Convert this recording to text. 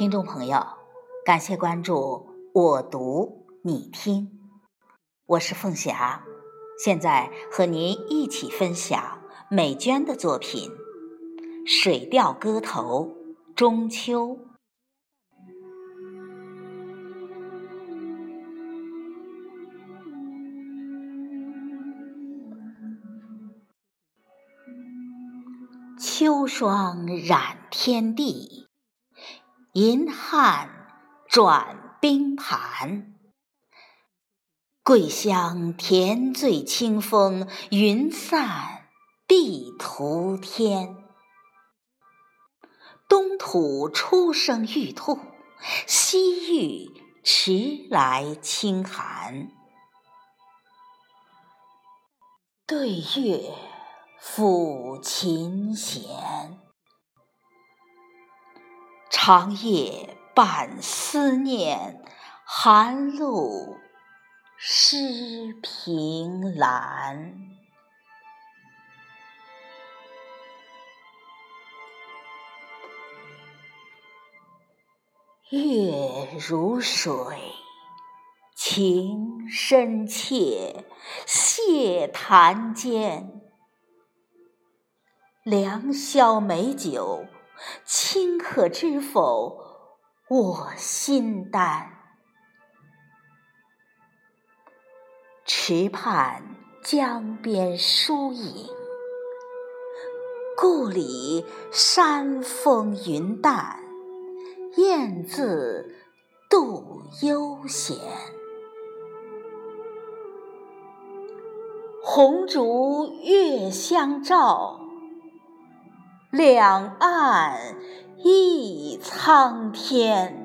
听众朋友，感谢关注我读你听，我是凤霞，现在和您一起分享美娟的作品《水调歌头·中秋》。秋霜染天地，银汉转冰盘。桂香甜醉清风，云散碧图天。东土初生玉兔，西域迟来清寒。对月。抚琴弦，长夜伴思念，寒露湿凭栏。月如水，情深切，谢谈间。良宵美酒，卿可知否？我心丹。池畔江边疏影，故里山风云淡，雁字度悠闲。红烛月相照。两岸一苍天。